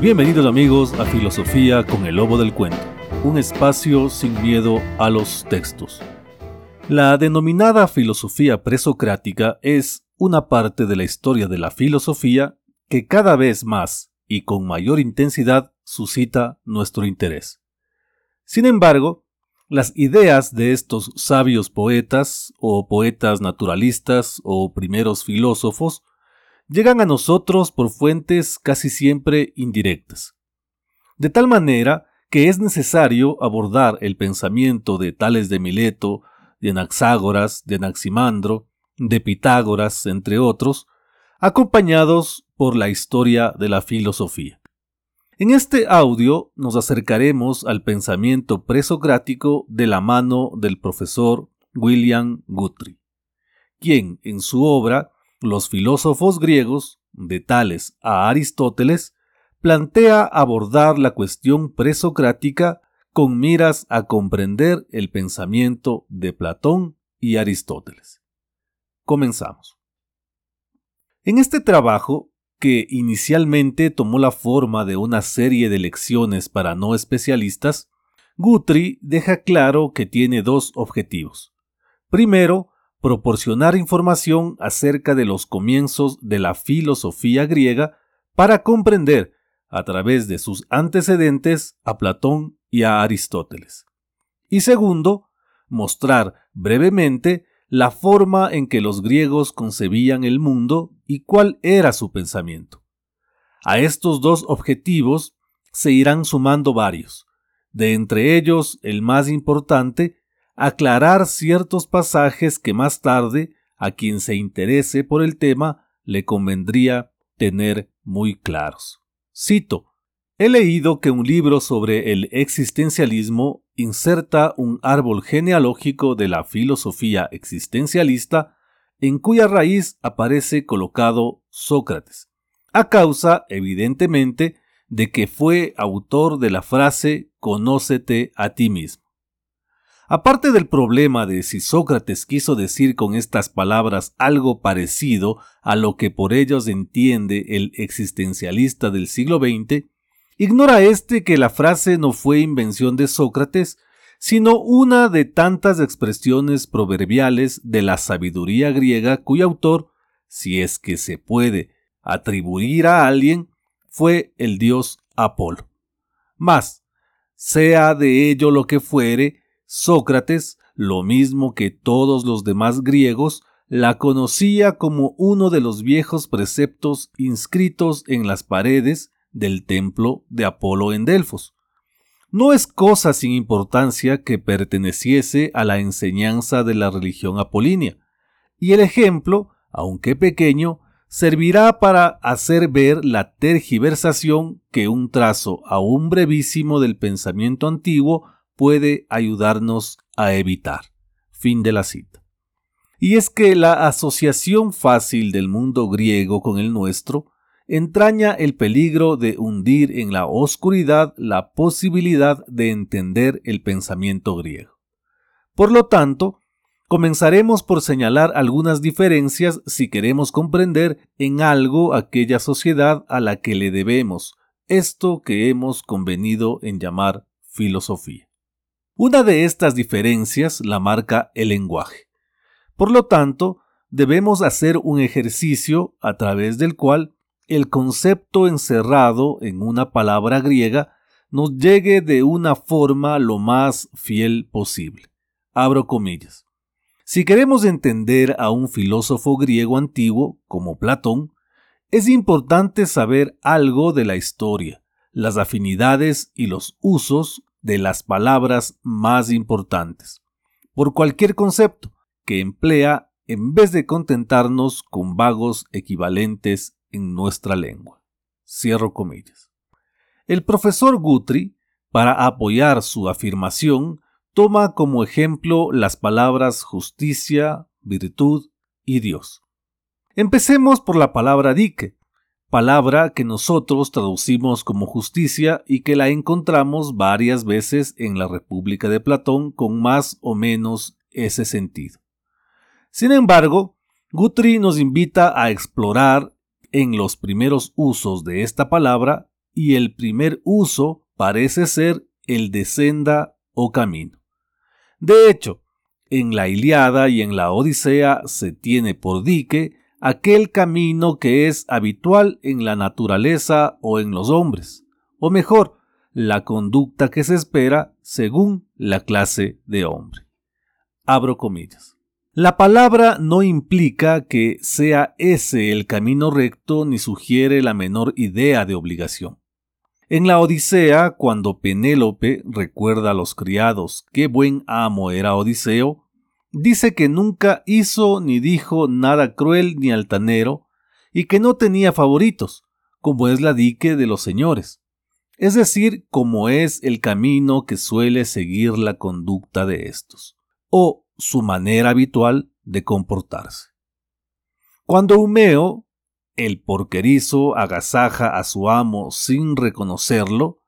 Bienvenidos amigos a Filosofía con el Lobo del Cuento, un espacio sin miedo a los textos. La denominada filosofía presocrática es una parte de la historia de la filosofía que cada vez más y con mayor intensidad suscita nuestro interés. Sin embargo, las ideas de estos sabios poetas o poetas naturalistas o primeros filósofos llegan a nosotros por fuentes casi siempre indirectas. De tal manera que es necesario abordar el pensamiento de Tales de Mileto, de Anaxágoras, de Anaximandro, de Pitágoras, entre otros, acompañados por la historia de la filosofía. En este audio nos acercaremos al pensamiento presocrático de la mano del profesor William Guthrie, quien en su obra los filósofos griegos, de Tales a Aristóteles, plantea abordar la cuestión presocrática con miras a comprender el pensamiento de Platón y Aristóteles. Comenzamos. En este trabajo, que inicialmente tomó la forma de una serie de lecciones para no especialistas, Guthrie deja claro que tiene dos objetivos. Primero, proporcionar información acerca de los comienzos de la filosofía griega para comprender, a través de sus antecedentes, a Platón y a Aristóteles. Y segundo, mostrar brevemente la forma en que los griegos concebían el mundo y cuál era su pensamiento. A estos dos objetivos se irán sumando varios, de entre ellos el más importante aclarar ciertos pasajes que más tarde a quien se interese por el tema le convendría tener muy claros. Cito, he leído que un libro sobre el existencialismo inserta un árbol genealógico de la filosofía existencialista en cuya raíz aparece colocado Sócrates, a causa, evidentemente, de que fue autor de la frase Conócete a ti mismo. Aparte del problema de si Sócrates quiso decir con estas palabras algo parecido a lo que por ellos entiende el existencialista del siglo XX, ignora este que la frase no fue invención de Sócrates, sino una de tantas expresiones proverbiales de la sabiduría griega cuyo autor, si es que se puede atribuir a alguien, fue el dios Apolo. Mas, sea de ello lo que fuere, Sócrates, lo mismo que todos los demás griegos, la conocía como uno de los viejos preceptos inscritos en las paredes del templo de Apolo en Delfos. No es cosa sin importancia que perteneciese a la enseñanza de la religión apolínea, y el ejemplo, aunque pequeño, servirá para hacer ver la tergiversación que un trazo aún brevísimo del pensamiento antiguo puede ayudarnos a evitar. Fin de la cita. Y es que la asociación fácil del mundo griego con el nuestro entraña el peligro de hundir en la oscuridad la posibilidad de entender el pensamiento griego. Por lo tanto, comenzaremos por señalar algunas diferencias si queremos comprender en algo aquella sociedad a la que le debemos esto que hemos convenido en llamar filosofía. Una de estas diferencias la marca el lenguaje. Por lo tanto, debemos hacer un ejercicio a través del cual el concepto encerrado en una palabra griega nos llegue de una forma lo más fiel posible. Abro comillas. Si queremos entender a un filósofo griego antiguo como Platón, es importante saber algo de la historia, las afinidades y los usos de las palabras más importantes, por cualquier concepto que emplea en vez de contentarnos con vagos equivalentes en nuestra lengua. Cierro comillas. El profesor Guthrie, para apoyar su afirmación, toma como ejemplo las palabras justicia, virtud y Dios. Empecemos por la palabra dique, palabra que nosotros traducimos como justicia y que la encontramos varias veces en la República de Platón con más o menos ese sentido. Sin embargo, Guthrie nos invita a explorar en los primeros usos de esta palabra y el primer uso parece ser el de senda o camino. De hecho, en la Iliada y en la Odisea se tiene por dique aquel camino que es habitual en la naturaleza o en los hombres, o mejor, la conducta que se espera según la clase de hombre. Abro comillas. La palabra no implica que sea ese el camino recto ni sugiere la menor idea de obligación. En la Odisea, cuando Penélope recuerda a los criados qué buen amo era Odiseo, dice que nunca hizo ni dijo nada cruel ni altanero, y que no tenía favoritos, como es la dique de los señores, es decir, como es el camino que suele seguir la conducta de estos, o su manera habitual de comportarse. Cuando Humeo, el porquerizo, agasaja a su amo sin reconocerlo,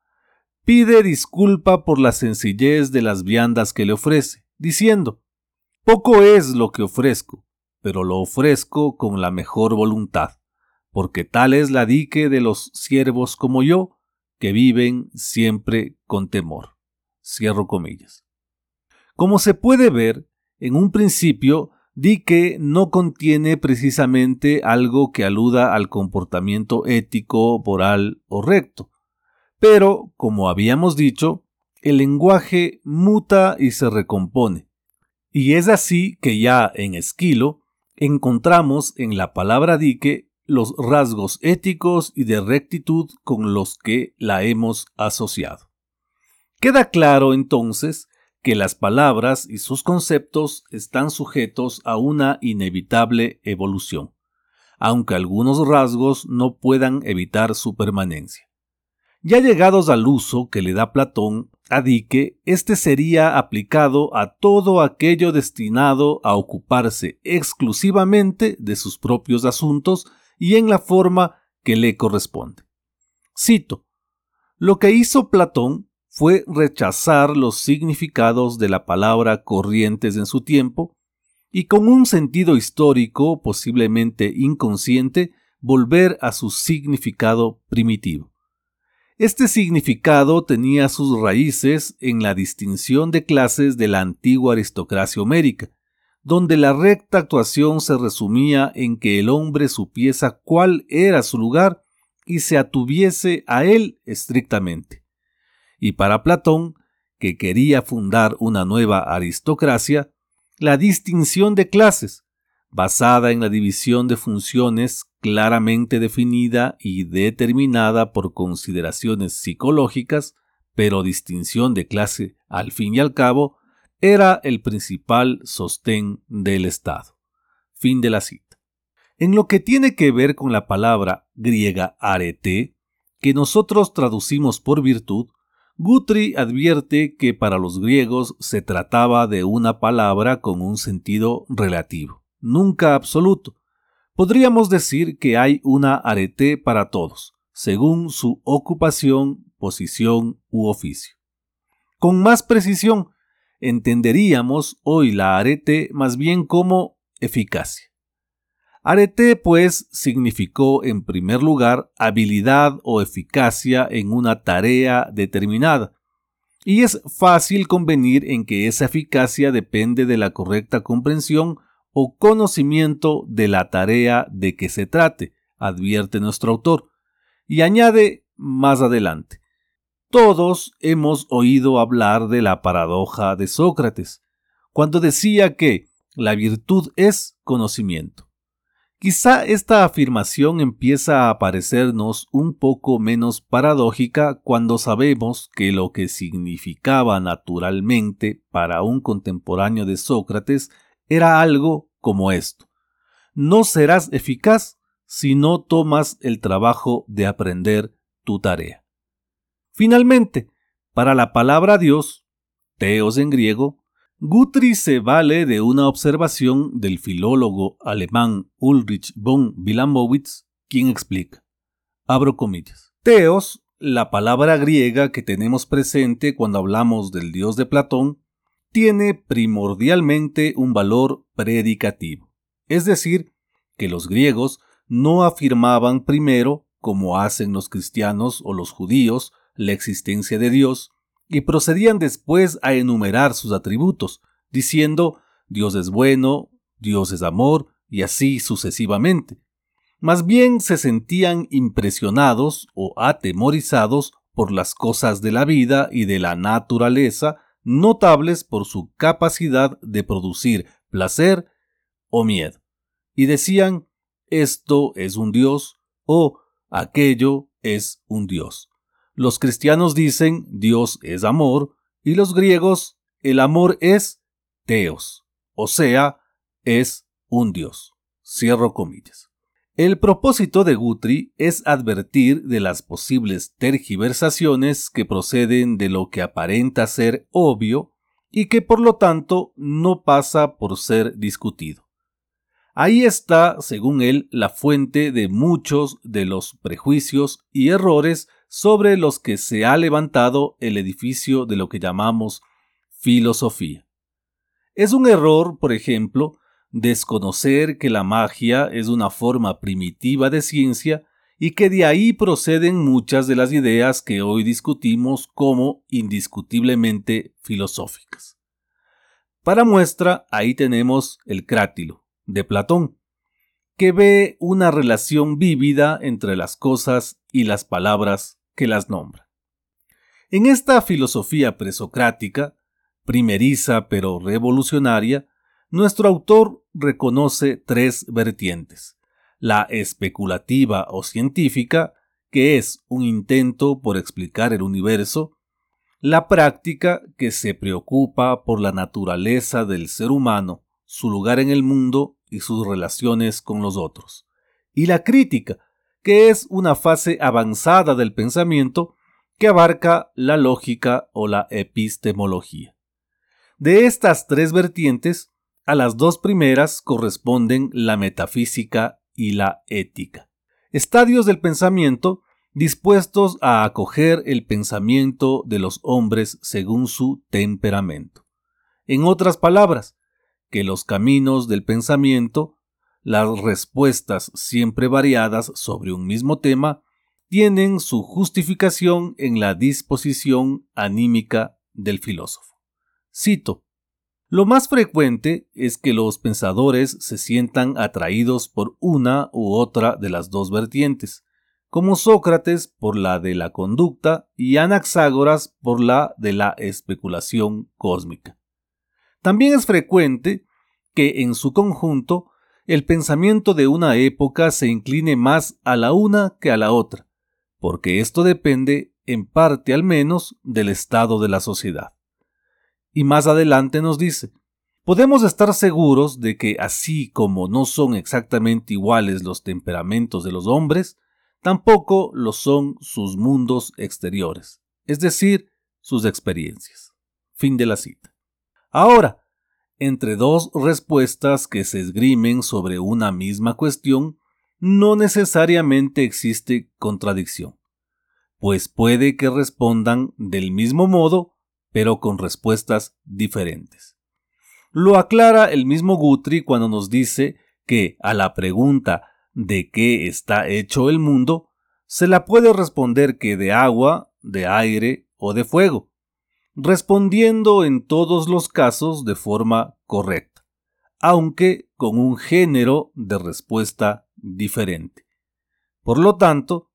pide disculpa por la sencillez de las viandas que le ofrece, diciendo, poco es lo que ofrezco, pero lo ofrezco con la mejor voluntad, porque tal es la dique de los siervos como yo, que viven siempre con temor. Cierro comillas. Como se puede ver, en un principio, dique no contiene precisamente algo que aluda al comportamiento ético, moral o recto. Pero, como habíamos dicho, el lenguaje muta y se recompone. Y es así que ya en Esquilo encontramos en la palabra dique los rasgos éticos y de rectitud con los que la hemos asociado. Queda claro entonces que las palabras y sus conceptos están sujetos a una inevitable evolución, aunque algunos rasgos no puedan evitar su permanencia. Ya llegados al uso que le da Platón a dique, este sería aplicado a todo aquello destinado a ocuparse exclusivamente de sus propios asuntos y en la forma que le corresponde. Cito, lo que hizo Platón fue rechazar los significados de la palabra corrientes en su tiempo y con un sentido histórico posiblemente inconsciente volver a su significado primitivo. Este significado tenía sus raíces en la distinción de clases de la antigua aristocracia homérica, donde la recta actuación se resumía en que el hombre supiese cuál era su lugar y se atuviese a él estrictamente. Y para Platón, que quería fundar una nueva aristocracia, la distinción de clases, basada en la división de funciones claramente definida y determinada por consideraciones psicológicas, pero distinción de clase al fin y al cabo, era el principal sostén del Estado. Fin de la cita. En lo que tiene que ver con la palabra griega arete, que nosotros traducimos por virtud, Guthrie advierte que para los griegos se trataba de una palabra con un sentido relativo, nunca absoluto. Podríamos decir que hay una arete para todos, según su ocupación, posición u oficio. Con más precisión, entenderíamos hoy la arete más bien como eficacia. Arete, pues, significó en primer lugar habilidad o eficacia en una tarea determinada, y es fácil convenir en que esa eficacia depende de la correcta comprensión o conocimiento de la tarea de que se trate, advierte nuestro autor, y añade más adelante. Todos hemos oído hablar de la paradoja de Sócrates, cuando decía que la virtud es conocimiento. Quizá esta afirmación empieza a parecernos un poco menos paradójica cuando sabemos que lo que significaba naturalmente para un contemporáneo de Sócrates era algo como esto. No serás eficaz si no tomas el trabajo de aprender tu tarea. Finalmente, para la palabra Dios, teos en griego, Guthrie se vale de una observación del filólogo alemán Ulrich von Wilamowitz, quien explica, abro comillas, teos, la palabra griega que tenemos presente cuando hablamos del dios de Platón, tiene primordialmente un valor predicativo, es decir, que los griegos no afirmaban primero como hacen los cristianos o los judíos, la existencia de Dios, y procedían después a enumerar sus atributos, diciendo Dios es bueno, Dios es amor, y así sucesivamente. Más bien se sentían impresionados o atemorizados por las cosas de la vida y de la naturaleza, notables por su capacidad de producir placer o miedo. Y decían, esto es un Dios o aquello es un Dios. Los cristianos dicen Dios es amor y los griegos el amor es Teos, o sea, es un Dios. Cierro comillas. El propósito de Guthrie es advertir de las posibles tergiversaciones que proceden de lo que aparenta ser obvio y que por lo tanto no pasa por ser discutido. Ahí está, según él, la fuente de muchos de los prejuicios y errores sobre los que se ha levantado el edificio de lo que llamamos filosofía. Es un error, por ejemplo, desconocer que la magia es una forma primitiva de ciencia y que de ahí proceden muchas de las ideas que hoy discutimos como indiscutiblemente filosóficas. Para muestra, ahí tenemos el crátilo, de Platón, que ve una relación vívida entre las cosas y las palabras que las nombran. En esta filosofía presocrática, primeriza pero revolucionaria, nuestro autor reconoce tres vertientes. La especulativa o científica, que es un intento por explicar el universo, la práctica, que se preocupa por la naturaleza del ser humano, su lugar en el mundo y sus relaciones con los otros. Y la crítica, que es una fase avanzada del pensamiento que abarca la lógica o la epistemología. De estas tres vertientes, a las dos primeras corresponden la metafísica y la ética. Estadios del pensamiento dispuestos a acoger el pensamiento de los hombres según su temperamento. En otras palabras, que los caminos del pensamiento, las respuestas siempre variadas sobre un mismo tema, tienen su justificación en la disposición anímica del filósofo. Cito, lo más frecuente es que los pensadores se sientan atraídos por una u otra de las dos vertientes, como Sócrates por la de la conducta y Anaxágoras por la de la especulación cósmica. También es frecuente que en su conjunto el pensamiento de una época se incline más a la una que a la otra, porque esto depende, en parte al menos, del estado de la sociedad. Y más adelante nos dice, podemos estar seguros de que así como no son exactamente iguales los temperamentos de los hombres, tampoco lo son sus mundos exteriores, es decir, sus experiencias. Fin de la cita. Ahora, entre dos respuestas que se esgrimen sobre una misma cuestión, no necesariamente existe contradicción, pues puede que respondan del mismo modo, pero con respuestas diferentes. Lo aclara el mismo Guthrie cuando nos dice que a la pregunta de qué está hecho el mundo, se la puede responder que de agua, de aire o de fuego, respondiendo en todos los casos de forma correcta, aunque con un género de respuesta diferente. Por lo tanto,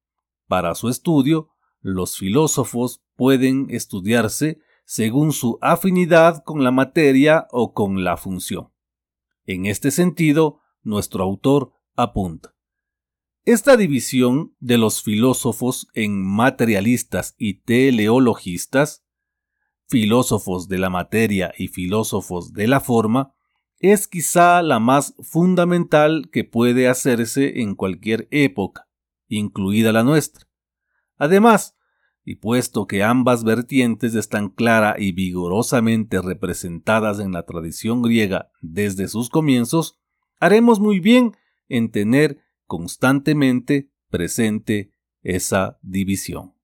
para su estudio, los filósofos pueden estudiarse según su afinidad con la materia o con la función. En este sentido, nuestro autor apunta. Esta división de los filósofos en materialistas y teleologistas filósofos de la materia y filósofos de la forma, es quizá la más fundamental que puede hacerse en cualquier época, incluida la nuestra. Además, y puesto que ambas vertientes están clara y vigorosamente representadas en la tradición griega desde sus comienzos, haremos muy bien en tener constantemente presente esa división.